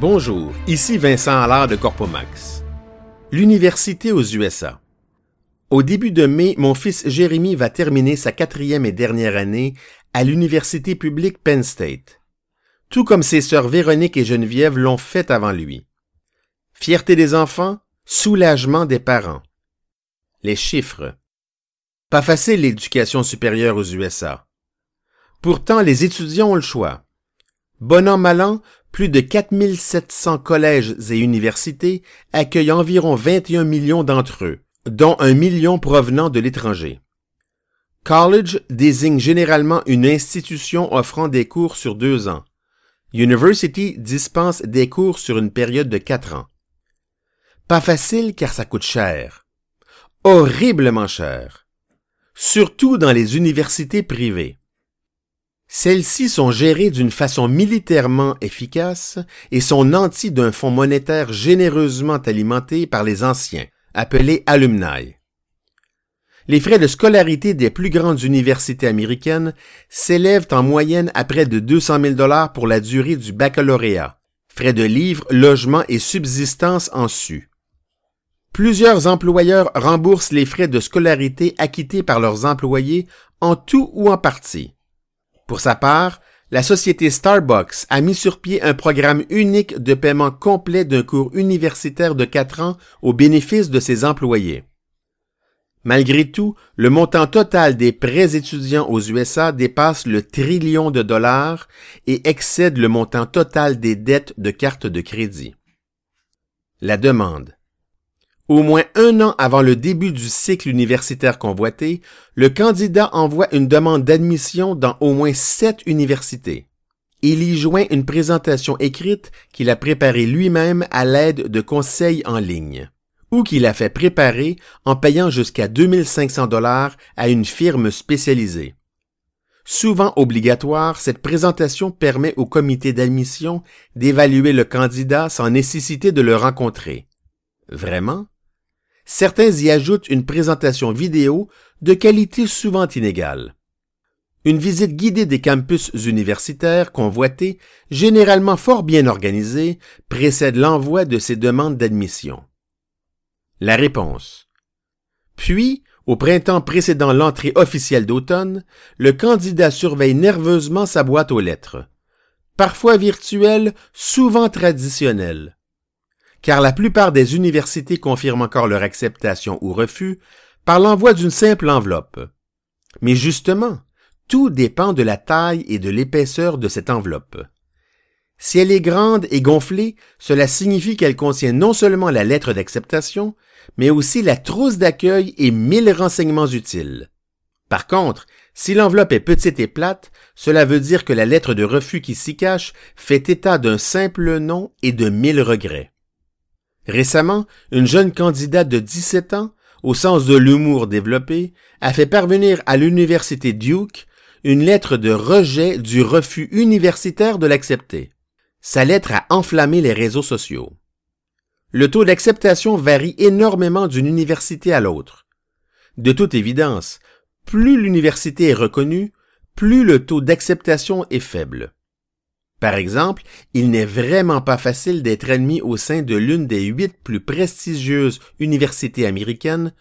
Bonjour, ici Vincent Allard de Corpomax. L'université aux USA. Au début de mai, mon fils Jérémy va terminer sa quatrième et dernière année à l'université publique Penn State. Tout comme ses sœurs Véronique et Geneviève l'ont fait avant lui. Fierté des enfants, soulagement des parents. Les chiffres. Pas facile l'éducation supérieure aux USA. Pourtant, les étudiants ont le choix. Bon an, mal an, plus de 4700 collèges et universités accueillent environ 21 millions d'entre eux, dont un million provenant de l'étranger. College désigne généralement une institution offrant des cours sur deux ans. University dispense des cours sur une période de quatre ans. Pas facile car ça coûte cher. Horriblement cher. Surtout dans les universités privées. Celles-ci sont gérées d'une façon militairement efficace et sont nanties d'un fonds monétaire généreusement alimenté par les anciens, appelés alumni. Les frais de scolarité des plus grandes universités américaines s'élèvent en moyenne à près de 200 000 dollars pour la durée du baccalauréat, frais de livres, logement et subsistance en su. Plusieurs employeurs remboursent les frais de scolarité acquittés par leurs employés en tout ou en partie. Pour sa part, la société Starbucks a mis sur pied un programme unique de paiement complet d'un cours universitaire de quatre ans au bénéfice de ses employés. Malgré tout, le montant total des prêts étudiants aux USA dépasse le trillion de dollars et excède le montant total des dettes de cartes de crédit. La demande. Au moins un an avant le début du cycle universitaire convoité, le candidat envoie une demande d'admission dans au moins sept universités. Il y joint une présentation écrite qu'il a préparée lui-même à l'aide de conseils en ligne, ou qu'il a fait préparer en payant jusqu'à 2500 dollars à une firme spécialisée. Souvent obligatoire, cette présentation permet au comité d'admission d'évaluer le candidat sans nécessité de le rencontrer. Vraiment? Certains y ajoutent une présentation vidéo de qualité souvent inégale. Une visite guidée des campus universitaires convoités, généralement fort bien organisée, précède l'envoi de ces demandes d'admission. La réponse. Puis, au printemps précédant l'entrée officielle d'automne, le candidat surveille nerveusement sa boîte aux lettres. Parfois virtuelle, souvent traditionnelle car la plupart des universités confirment encore leur acceptation ou refus par l'envoi d'une simple enveloppe. Mais justement, tout dépend de la taille et de l'épaisseur de cette enveloppe. Si elle est grande et gonflée, cela signifie qu'elle contient non seulement la lettre d'acceptation, mais aussi la trousse d'accueil et mille renseignements utiles. Par contre, si l'enveloppe est petite et plate, cela veut dire que la lettre de refus qui s'y cache fait état d'un simple nom et de mille regrets. Récemment, une jeune candidate de 17 ans, au sens de l'humour développé, a fait parvenir à l'université Duke une lettre de rejet du refus universitaire de l'accepter. Sa lettre a enflammé les réseaux sociaux. Le taux d'acceptation varie énormément d'une université à l'autre. De toute évidence, plus l'université est reconnue, plus le taux d'acceptation est faible. Par exemple, il n'est vraiment pas facile d'être admis au sein de l'une des huit plus prestigieuses universités américaines,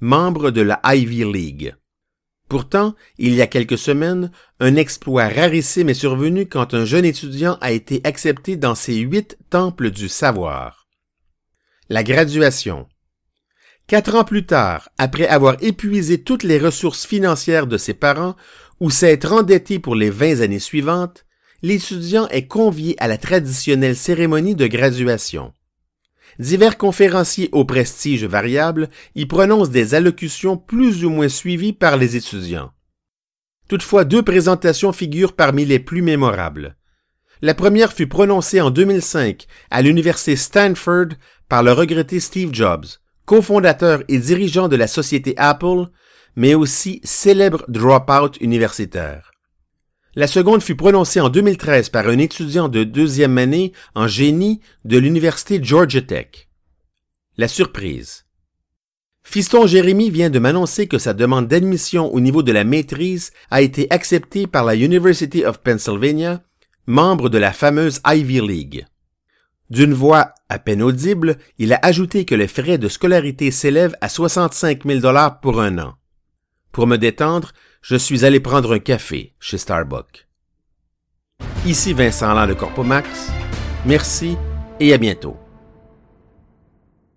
membre de la Ivy League. Pourtant, il y a quelques semaines, un exploit rarissime est survenu quand un jeune étudiant a été accepté dans ces huit temples du savoir. La graduation. Quatre ans plus tard, après avoir épuisé toutes les ressources financières de ses parents ou s'être endetté pour les vingt années suivantes, l'étudiant est convié à la traditionnelle cérémonie de graduation. Divers conférenciers au prestige variable y prononcent des allocutions plus ou moins suivies par les étudiants. Toutefois, deux présentations figurent parmi les plus mémorables. La première fut prononcée en 2005 à l'université Stanford par le regretté Steve Jobs, cofondateur et dirigeant de la société Apple, mais aussi célèbre dropout universitaire. La seconde fut prononcée en 2013 par un étudiant de deuxième année en génie de l'université Georgia Tech. La surprise. Fiston Jérémy vient de m'annoncer que sa demande d'admission au niveau de la maîtrise a été acceptée par la University of Pennsylvania, membre de la fameuse Ivy League. D'une voix à peine audible, il a ajouté que les frais de scolarité s'élèvent à 65 000 dollars pour un an. Pour me détendre, je suis allé prendre un café chez Starbucks. Ici Vincent Land de Corpomax. Merci et à bientôt.